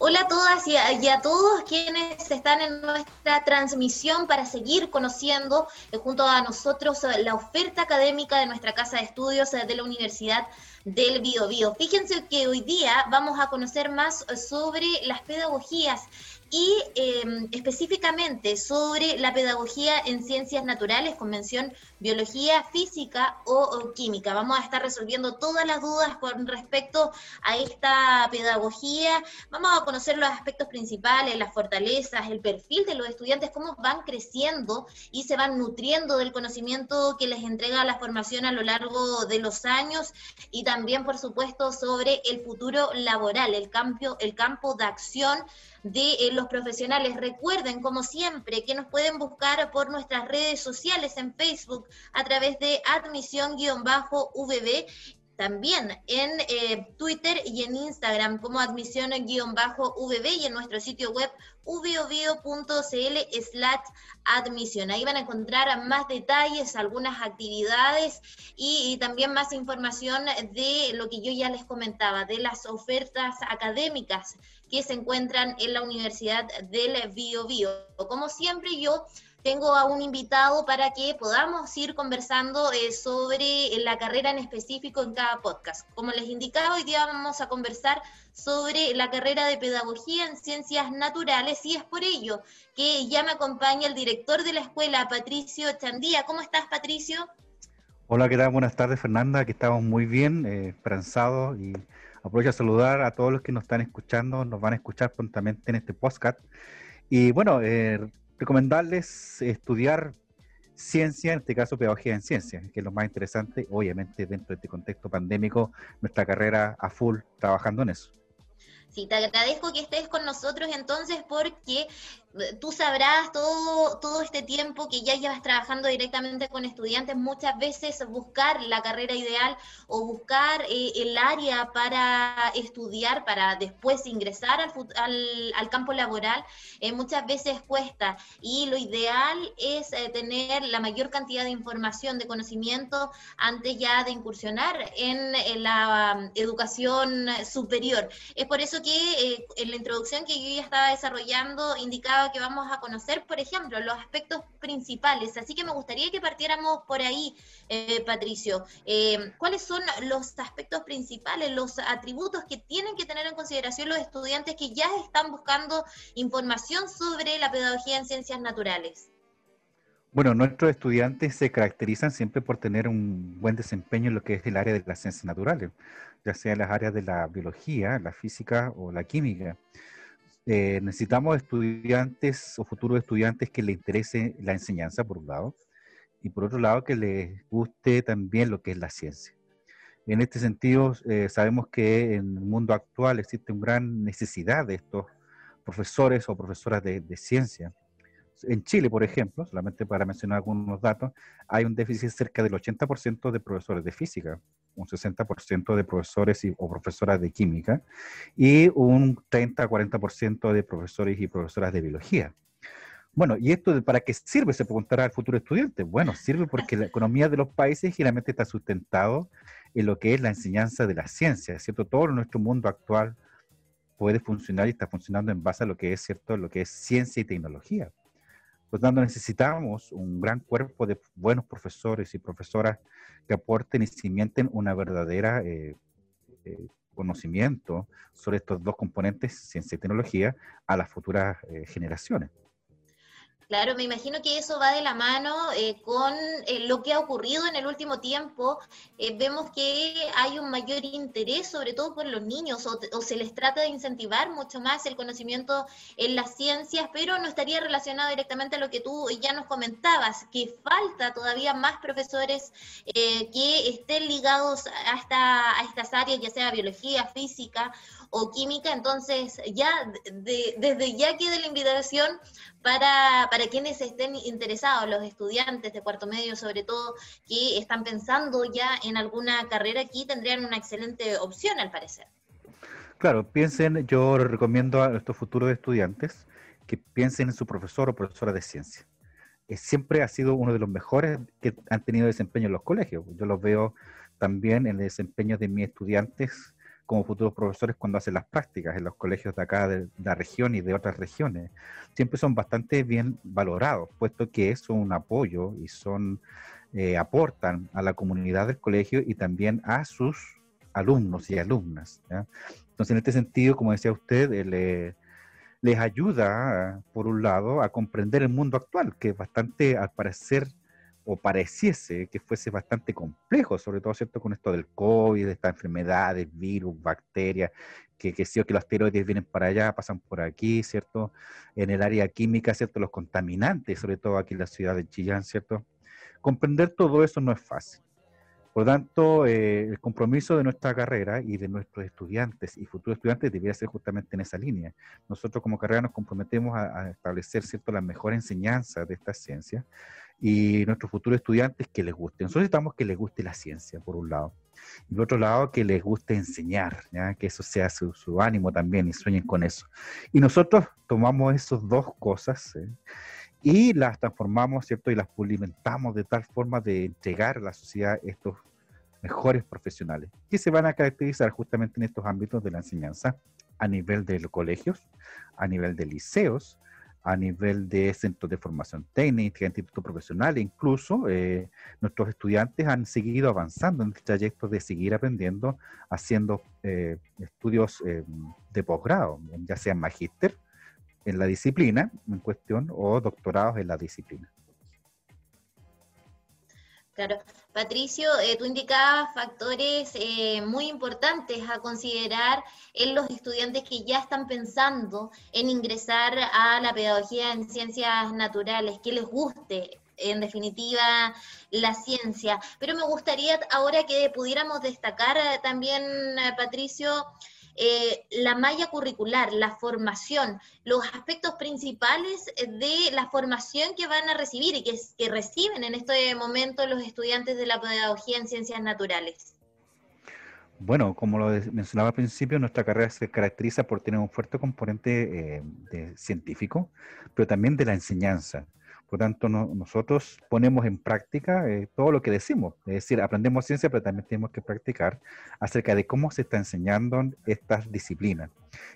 Hola a todas y a, todos quienes están en nuestra transmisión para seguir conociendo eh, junto a nosotros eh, la oferta académica de nuestra casa de estudios eh, de la Universidad del Biobío. Fíjense que hoy día vamos a conocer más sobre las pedagogías y em, específicamente sobre la pedagogía en ciencias naturales, convención biología, física o, química. Vamos a estar resolviendo todas las dudas con respecto a esta pedagogía. Vamos a conocer los aspectos principales, las fortalezas, el perfil de los estudiantes, cómo van creciendo y se van nutriendo del conocimiento que les entrega la formación a lo largo de los años y también, por supuesto, sobre el futuro laboral, el campo, el campo de acción de eh, los profesionales. Recuerden, como siempre, que nos pueden buscar por nuestras redes sociales en Facebook a través de admisión-vb también en eh, Twitter y en Instagram como admisión-vb y en nuestro sitio web ubiobio.cl slash admisión. Ahí van a encontrar más detalles, algunas actividades y, también más información de lo que yo ya les comentaba, de las ofertas académicas que se encuentran en la Universidad del Bio Bio. Como siempre yo tengo a un invitado para que podamos ir conversando eh, sobre la carrera en específico en cada podcast. Como les indicaba, hoy día vamos a conversar sobre la carrera de Pedagogía en Ciencias Naturales y es por ello que ya me acompaña el director de la escuela, Patricio Chandía. ¿Cómo estás, Patricio? Hola, ¿qué tal? Buenas tardes, Fernanda. Aquí estamos muy bien, eh, esperanzados y aprovecho a saludar a todos los que nos están escuchando, nos van a escuchar prontamente en este podcast. Y bueno, eh, recomendarles estudiar ciencia, en este caso pedagogía en ciencia, que es lo más interesante, obviamente dentro de este contexto pandémico, nuestra carrera a full trabajando en eso. Sí, te agradezco que estés con nosotros entonces porque tú sabrás todo, todo este tiempo que ya llevas trabajando directamente con estudiantes, muchas veces buscar la carrera ideal o buscar eh, el área para estudiar, para después ingresar al, al, campo laboral, eh, muchas veces cuesta. Y lo ideal es eh, tener la mayor cantidad de información, de conocimiento, antes ya de incursionar en, en la um, educación superior. Es por eso que en la introducción que yo ya estaba desarrollando indicaba que vamos a conocer, por ejemplo, los aspectos principales. Así que me gustaría que partiéramos por ahí, eh, Patricio. Eh, ¿Cuáles son los aspectos principales, los atributos que tienen que tener en consideración los estudiantes que ya están buscando información sobre la pedagogía en ciencias naturales? Bueno, nuestros estudiantes se caracterizan siempre por tener un buen desempeño en lo que es el área de las ciencias naturales, ya sea en las áreas de la biología, la física o la química. Eh, necesitamos estudiantes o futuros estudiantes que les interese la enseñanza, por un lado, y por otro lado, que les guste también lo que es la ciencia. En este sentido, eh, sabemos que en el mundo actual existe una gran necesidad de estos profesores o profesoras de, de ciencia. En Chile, por ejemplo, solamente para mencionar algunos datos, hay un déficit cerca del 80% de profesores de física, un 60% de profesores o profesoras de química y un 30-40% de profesores y profesoras de biología. Bueno, ¿y esto para qué sirve? Se preguntará al futuro estudiante. Bueno, sirve porque la economía de los países generalmente está sustentado en lo que es la enseñanza de la ciencia, ¿cierto? Todo nuestro mundo actual puede funcionar y está funcionando en base a lo que es, ¿cierto? Lo que es ciencia y tecnología. Por tanto, necesitamos un gran cuerpo de buenos profesores y profesoras que aporten y cimienten una verdadera eh, eh, conocimiento sobre estos dos componentes, ciencia y tecnología, a las futuras eh, generaciones. Claro, me imagino que eso va de la mano eh, con eh, lo que ha ocurrido en el último tiempo. Eh, vemos que hay un mayor interés, sobre todo por los niños, o, se les trata de incentivar mucho más el conocimiento en las ciencias, pero no estaría relacionado directamente a lo que tú ya nos comentabas, que falta todavía más profesores que estén ligados a, a estas áreas, ya sea biología, física o química, entonces ya desde ya queda la invitación para, para quienes estén interesados, los estudiantes de cuarto medio sobre todo, que están pensando ya en alguna carrera aquí, tendrían una excelente opción al parecer. Claro, piensen, yo recomiendo a estos futuros estudiantes que piensen en su profesor o profesora de ciencia. siempre ha sido uno de los mejores que han tenido desempeño en los colegios. Yo los veo también en el desempeño de mis estudiantes como futuros profesores cuando hacen las prácticas en los colegios de acá, de, la región y de otras regiones, siempre son bastante bien valorados, puesto que son un apoyo y son eh, aportan a la comunidad del colegio y también a sus alumnos y alumnas. Entonces, en este sentido, como decía usted, eh, les ayuda, por un lado, a comprender el mundo actual, que es bastante, al parecer, o pareciese que fuese bastante complejo, sobre todo, ¿cierto?, con esto del COVID, de estas enfermedades, virus, bacterias, que, que, que los asteroides vienen para allá, pasan por aquí, ¿cierto? En el área química, ¿cierto? Los contaminantes, sobre todo aquí en la ciudad de Chillán, ¿cierto? Comprender todo eso no es fácil. Por lo tanto, eh, el compromiso de nuestra carrera y de nuestros estudiantes y futuros estudiantes debería ser justamente en esa línea. Nosotros como carrera nos comprometemos a, a establecer ¿cierto? la mejor enseñanza de esta ciencia y nuestros futuros estudiantes que les guste. Nosotros necesitamos que les guste la ciencia, por un lado. Y por otro lado, que les guste enseñar, ¿ya? que eso sea su, su, ánimo también y sueñen con eso. Y nosotros tomamos esas dos cosas ¿eh? y las transformamos, ¿cierto? Y las pulimentamos de tal forma de entregar a la sociedad estos mejores profesionales que se van a caracterizar justamente en estos ámbitos de la enseñanza a nivel de los colegios, a nivel de liceos, a nivel de centros de formación técnica, instituto profesional, e incluso eh, nuestros estudiantes han seguido avanzando en el trayecto de seguir aprendiendo, haciendo eh, estudios eh, de posgrado, ya sea magíster en la disciplina en cuestión o doctorados en la disciplina. Claro. Patricio, eh, tú indicabas factores eh, muy importantes a considerar en los estudiantes que ya están pensando en ingresar a la pedagogía en ciencias naturales, que les guste en definitiva la ciencia. Pero me gustaría ahora que pudiéramos destacar eh, también, Patricio, eh, la malla curricular, la formación, los aspectos principales de la formación que van a recibir y que, que reciben en este momento los estudiantes de la pedagogía en ciencias naturales. Bueno, como lo mencionaba al principio, nuestra carrera se caracteriza por tener un fuerte componente eh, científico, pero también de la enseñanza. Por tanto, nosotros ponemos en práctica eh, todo lo que decimos. Es decir, aprendemos ciencia, pero también tenemos que practicar acerca de cómo se está enseñando estas disciplinas.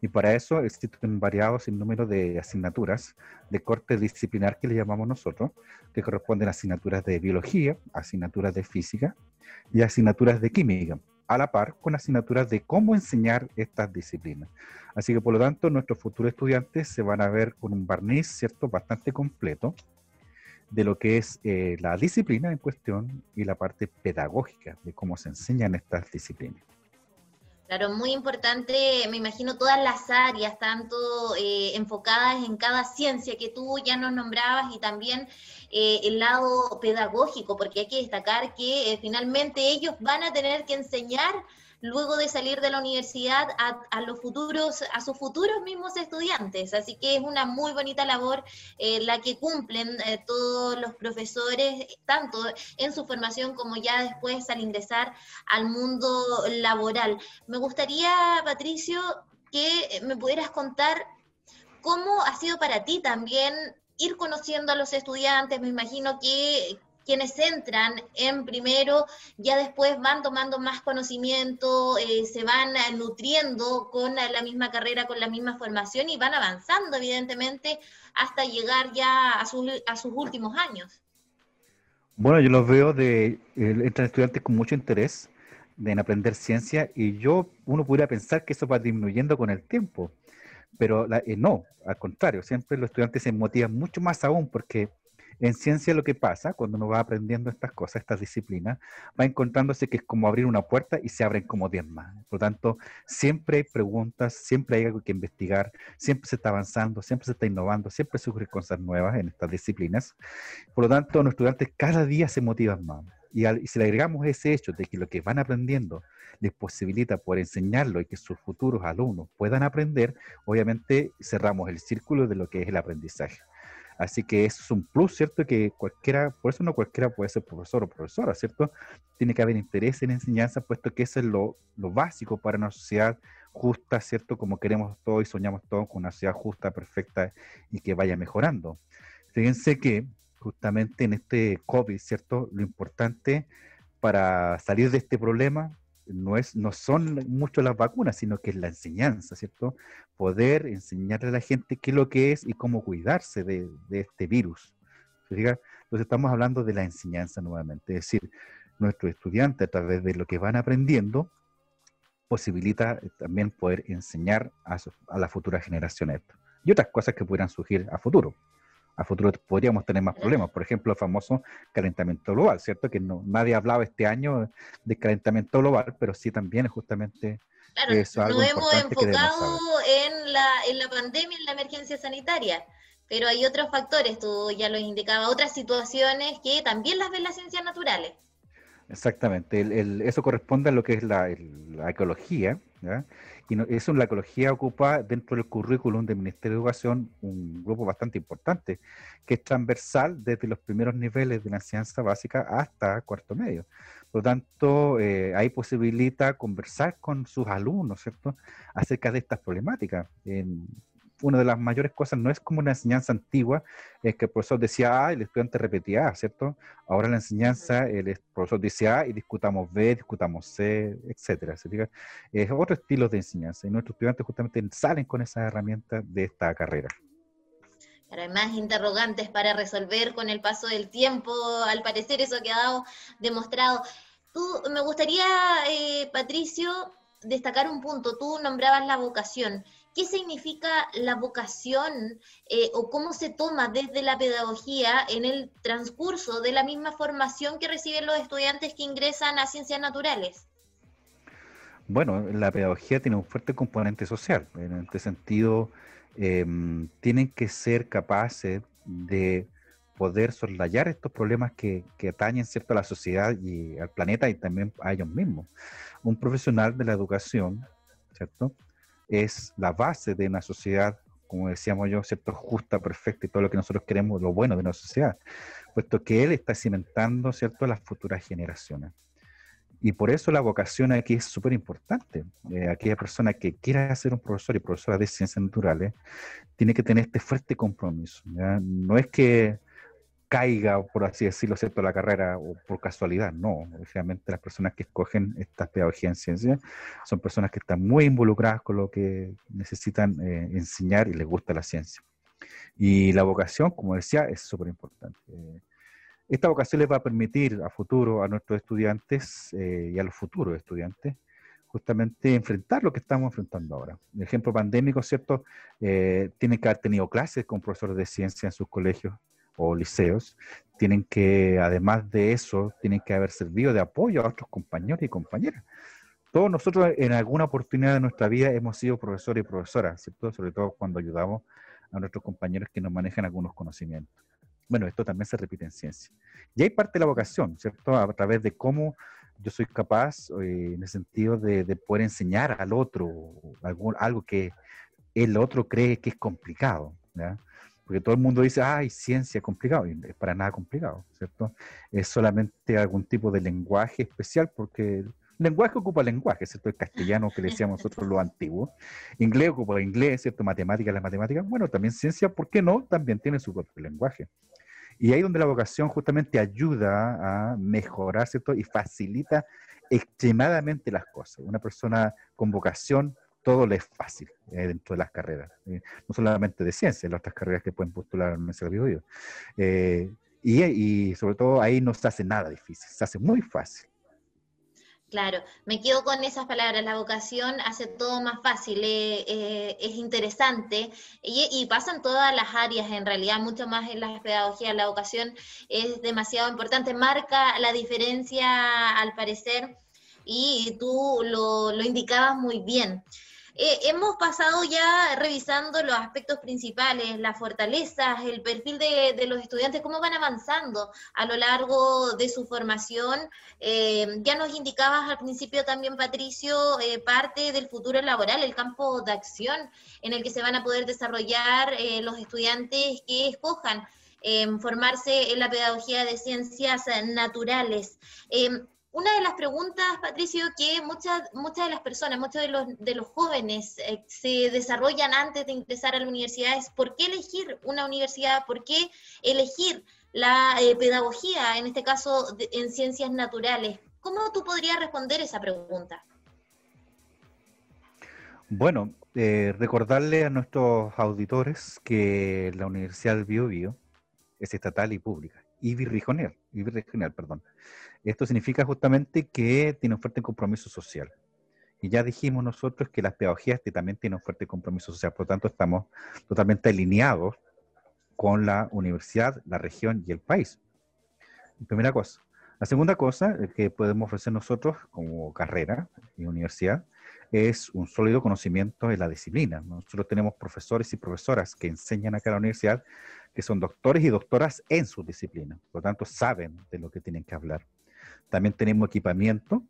Y para eso existen variados sin número de asignaturas de corte disciplinar que le llamamos nosotros, que corresponden a asignaturas de biología, asignaturas de física y asignaturas de química a la par con asignaturas de cómo enseñar estas disciplinas. Así que por lo tanto nuestros futuros estudiantes se van a ver con un barniz, ¿cierto?, bastante completo de lo que es eh, la disciplina en cuestión y la parte pedagógica de cómo se enseñan estas disciplinas. Claro, muy importante, me imagino todas las áreas, tanto eh, enfocadas en cada ciencia que tú ya nos nombrabas y también eh, el lado pedagógico, porque hay que destacar que finalmente ellos van a tener que enseñar luego de salir de la universidad a, los futuros, a sus futuros mismos estudiantes. Así que es una muy bonita labor eh, la que cumplen eh, todos los profesores, tanto en su formación como ya después al ingresar al mundo laboral. Me gustaría, Patricio, que me pudieras contar cómo ha sido para ti también ir conociendo a los estudiantes, me imagino que, quienes entran en primero ya después van tomando más conocimiento, eh, se van eh, nutriendo con la misma carrera, con la misma formación y van avanzando evidentemente hasta llegar ya a, sus últimos años. Bueno, yo los veo de, eh, entran estudiantes con mucho interés en aprender ciencia y yo, uno pudiera pensar que eso va disminuyendo con el tiempo, pero no, al contrario, siempre los estudiantes se motivan mucho más aún porque en ciencia lo que pasa cuando uno va aprendiendo estas cosas, estas disciplinas, va encontrándose que es como abrir una puerta y se abren como diez más. Por tanto, siempre hay preguntas, siempre hay algo que investigar, siempre se está avanzando, siempre se está innovando, siempre surgen cosas nuevas en estas disciplinas. Por lo tanto, los estudiantes cada día se motivan más. Y, si le agregamos ese hecho de que lo que van aprendiendo les posibilita poder enseñarlo y que sus futuros alumnos puedan aprender, obviamente cerramos el círculo de lo que es el aprendizaje. Así que eso es un plus, ¿cierto? Que cualquiera, por eso no cualquiera puede ser profesor o profesora, ¿cierto? Tiene que haber interés en enseñanza, puesto que eso es lo, básico para una sociedad justa, ¿cierto? Como queremos todos y soñamos todos con una sociedad justa, perfecta y que vaya mejorando. Fíjense que justamente en este COVID, ¿cierto? Lo importante para salir de este problema no, es, no son mucho las vacunas, sino que es la enseñanza, ¿cierto? Poder enseñarle a la gente qué es lo que es y cómo cuidarse de, este virus. Entonces estamos hablando de la enseñanza nuevamente, es decir, nuestros estudiantes a través de lo que van aprendiendo posibilita también poder enseñar a, a las futuras generaciones esto. Y otras cosas que pudieran surgir a futuro a futuro podríamos tener más problemas. Por ejemplo, el famoso calentamiento global, ¿cierto? Que no, nadie ha hablado este año de calentamiento global, pero sí también es justamente claro, eso. Nos hemos enfocado en la, en la pandemia, en la emergencia sanitaria, pero hay otros factores, tú ya lo indicabas, otras situaciones que también las ven las ciencias naturales. Exactamente, eso corresponde a lo que es la, la ecología, ¿ya? Y eso la ecología ocupa dentro del currículum del Ministerio de Educación un grupo bastante importante, que es transversal desde los primeros niveles de la enseñanza básica hasta cuarto medio. Por lo tanto, eh, ahí posibilita conversar con sus alumnos, ¿cierto?, acerca de estas problemáticas. En, una de las mayores cosas no es como una enseñanza antigua, es que el profesor decía A y el estudiante repetía A, ¿cierto? Ahora la enseñanza, el profesor dice A y discutamos B, discutamos C, etcétera. Es otro estilo de enseñanza y nuestros estudiantes justamente salen con esas herramientas de esta carrera. Pero hay más interrogantes para resolver con el paso del tiempo, al parecer eso ha quedado demostrado. Tú, me gustaría, eh, Patricio, destacar un punto. Tú nombrabas la vocación. ¿Qué significa la vocación eh, o cómo se toma desde la pedagogía en el transcurso de la misma formación que reciben los estudiantes que ingresan a ciencias naturales? Bueno, la pedagogía tiene un fuerte componente social. En este sentido, em, tienen que ser capaces de poder soslayar estos problemas que, que atañen ¿cierto? a la sociedad y al planeta y también a ellos mismos. Un profesional de la educación, ¿cierto? Es la base de una sociedad, como decíamos yo, ¿cierto? justa, perfecta y todo lo que nosotros queremos, lo bueno de una sociedad, puesto que él está cimentando ¿cierto? las futuras generaciones. Y por eso la vocación aquí es súper importante. Eh, aquella persona que quiera ser un profesor y profesora de ciencias naturales tiene que tener este fuerte compromiso. No es que caiga, por así decirlo, ¿cierto?, la carrera o por casualidad. No, obviamente las personas que escogen estas pedagogías en ciencia son personas que están muy involucradas con lo que necesitan eh, enseñar y les gusta la ciencia. Y la vocación, como decía, es súper importante. esta vocación les va a permitir a futuro a nuestros estudiantes eh, y a los futuros estudiantes justamente enfrentar lo que estamos enfrentando ahora. El ejemplo pandémico, ¿cierto? Eh, tienen que haber tenido clases con profesores de ciencia en sus colegios, o liceos, tienen que, además de eso, tienen que haber servido de apoyo a otros compañeros y compañeras. Todos nosotros en alguna oportunidad de nuestra vida hemos sido profesores y profesoras, ¿cierto? Sobre todo cuando ayudamos a nuestros compañeros que nos manejan algunos conocimientos. Bueno, esto también se repite en ciencia. Y hay parte de la vocación, ¿cierto? A través de cómo yo soy capaz, eh, en el sentido de, de, poder enseñar al otro algo, algo que el otro cree que es complicado. ¿ya? Porque todo el mundo dice, ay, ciencia complicado, y es para nada complicado, ¿cierto? Es solamente algún tipo de lenguaje especial, porque el lenguaje ocupa lenguaje, ¿cierto? El castellano que le decíamos nosotros lo antiguo, inglés ocupa inglés, ¿cierto? Matemáticas, las matemáticas, bueno, también ciencia, ¿por qué no? También tiene su propio lenguaje. Y ahí donde la vocación justamente ayuda a mejorar, ¿cierto? Y facilita extremadamente las cosas. Una persona con vocación todo le es fácil eh, dentro de las carreras, eh, no solamente de ciencia, las otras carreras que pueden postular en nuestro video. Eh, y, sobre todo ahí no se hace nada difícil, se hace muy fácil. Claro, me quedo con esas palabras, la vocación hace todo más fácil, es interesante y, pasa en todas las áreas, en realidad, mucho más en la pedagogía, la vocación es demasiado importante, marca la diferencia al parecer y tú lo, lo indicabas muy bien. Eh, hemos pasado ya revisando los aspectos principales, las fortalezas, el perfil de, los estudiantes, cómo van avanzando a lo largo de su formación. Eh, ya nos indicabas al principio también, Patricio, eh, parte del futuro laboral, el campo de acción en el que se van a poder desarrollar los estudiantes que escojan formarse en la pedagogía de ciencias naturales. Una de las preguntas, Patricio, que muchas, muchas de las personas, muchos de los, de los jóvenes eh, se desarrollan antes de ingresar a la universidad es ¿por qué elegir una universidad? ¿Por qué elegir la eh, pedagogía, en este caso en ciencias naturales? ¿Cómo tú podrías responder esa pregunta? Bueno, eh, recordarle a nuestros auditores que la Universidad del Bio, es estatal y pública, y birregional, perdón. Esto significa justamente que tiene un fuerte compromiso social. Y ya dijimos nosotros que las pedagogías también tienen un fuerte compromiso social, por lo tanto estamos totalmente alineados con la universidad, la región y el país. Primera cosa. La segunda cosa que podemos ofrecer nosotros como carrera y universidad es un sólido conocimiento de la disciplina. Nosotros tenemos profesores y profesoras que enseñan acá en la universidad que son doctores y doctoras en su disciplina, por lo tanto saben de lo que tienen que hablar. También tenemos equipamiento,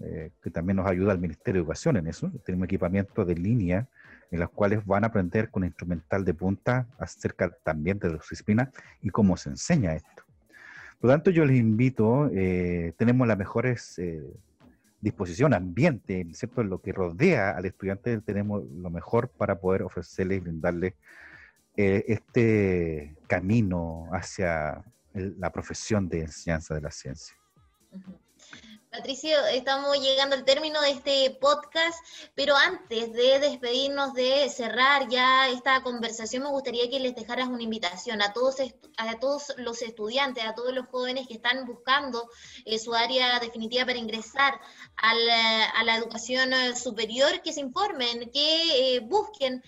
eh, que también nos ayuda el Ministerio de Educación en eso. Tenemos equipamiento de línea en los cuales van a aprender con instrumental de punta acerca también de la disciplina y cómo se enseña esto. Por lo tanto, yo les invito, eh, tenemos las mejores eh, disposición, ambiente, ¿cierto? Lo que rodea al estudiante, tenemos lo mejor para poder ofrecerle y brindarle este camino hacia la profesión de enseñanza de la ciencia. Patricio, estamos llegando al término de este podcast, pero antes de despedirnos, de cerrar ya esta conversación, me gustaría que les dejaras una invitación a todos, a todos los estudiantes, a todos los jóvenes que están buscando eh, su área definitiva para ingresar a la, educación eh, superior, que se informen, que eh, busquen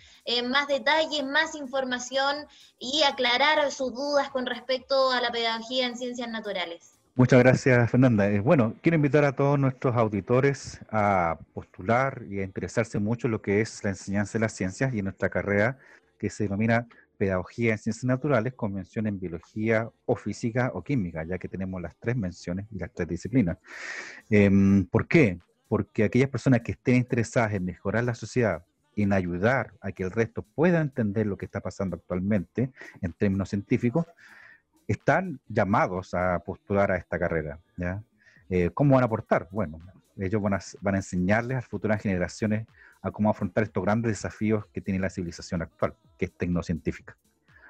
más detalles, más información y aclarar sus dudas con respecto a la pedagogía en ciencias naturales. Muchas gracias, Fernanda. Eh, bueno, quiero invitar a todos nuestros auditores a postular y a interesarse mucho en lo que es la enseñanza de las ciencias y en nuestra carrera que se denomina Pedagogía en Ciencias Naturales con mención en Biología o Física o Química, ya que tenemos las tres menciones y las tres disciplinas. Em, ¿Por qué? Porque aquellas personas que estén interesadas en mejorar la sociedad, en ayudar a que el resto pueda entender lo que está pasando actualmente en términos científicos, están llamados a postular a esta carrera. ¿ya? Eh, ¿Cómo van a aportar? Bueno, ellos van a, enseñarles a futuras generaciones a cómo afrontar estos grandes desafíos que tiene la civilización actual, que es tecnocientífica.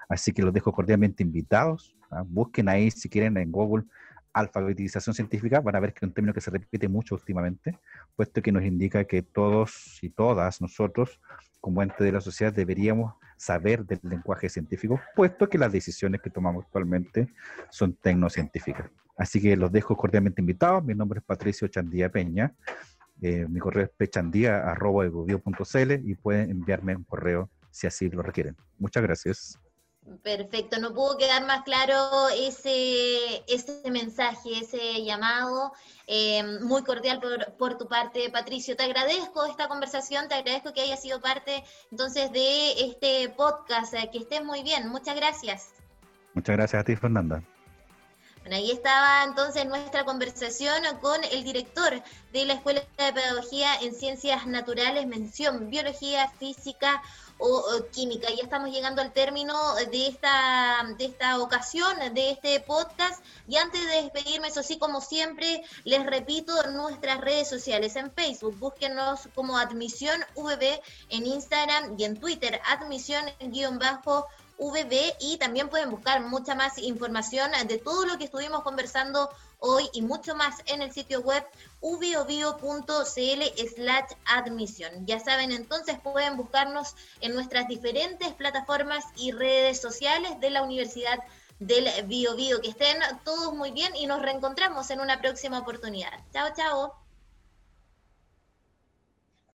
Así que los dejo cordialmente invitados. ¿ah? Busquen ahí, si quieren, en Google alfabetización científica, van a ver que es un término que se repite mucho últimamente, puesto que nos indica que todos y todas nosotros, como ente de la sociedad, deberíamos saber del lenguaje científico, puesto que las decisiones que tomamos actualmente son tecnocientíficas. Así que los dejo cordialmente invitados. Mi nombre es Patricio Chandía Peña. Eh, mi correo es pechandía.cl y pueden enviarme un correo si así lo requieren. Muchas gracias. Perfecto, no pudo quedar más claro ese, ese mensaje, ese llamado. Eh, muy cordial por, por, tu parte, Patricio. Te agradezco esta conversación, te agradezco que hayas sido parte entonces de este podcast. Eh, que estés muy bien, muchas gracias. Muchas gracias a ti, Fernanda. Bueno, ahí estaba entonces nuestra conversación con el director de la Escuela de Pedagogía en Ciencias Naturales, mención Biología, Física, o, química. Ya estamos llegando al término de esta, de esta ocasión, de este podcast. Y antes de despedirme, eso sí, como siempre, les repito nuestras redes sociales. En Facebook, búsquenos como Admisión VB, en Instagram y en Twitter, admisión-bajo VB y también pueden buscar mucha más información de todo lo que estuvimos conversando hoy y mucho más en el sitio web ubiobio.cl slash admisión. Ya saben, entonces pueden buscarnos en nuestras diferentes plataformas y redes sociales de la Universidad del Bio, Bio. Que estén todos muy bien y nos reencontramos en una próxima oportunidad. Chao, chao.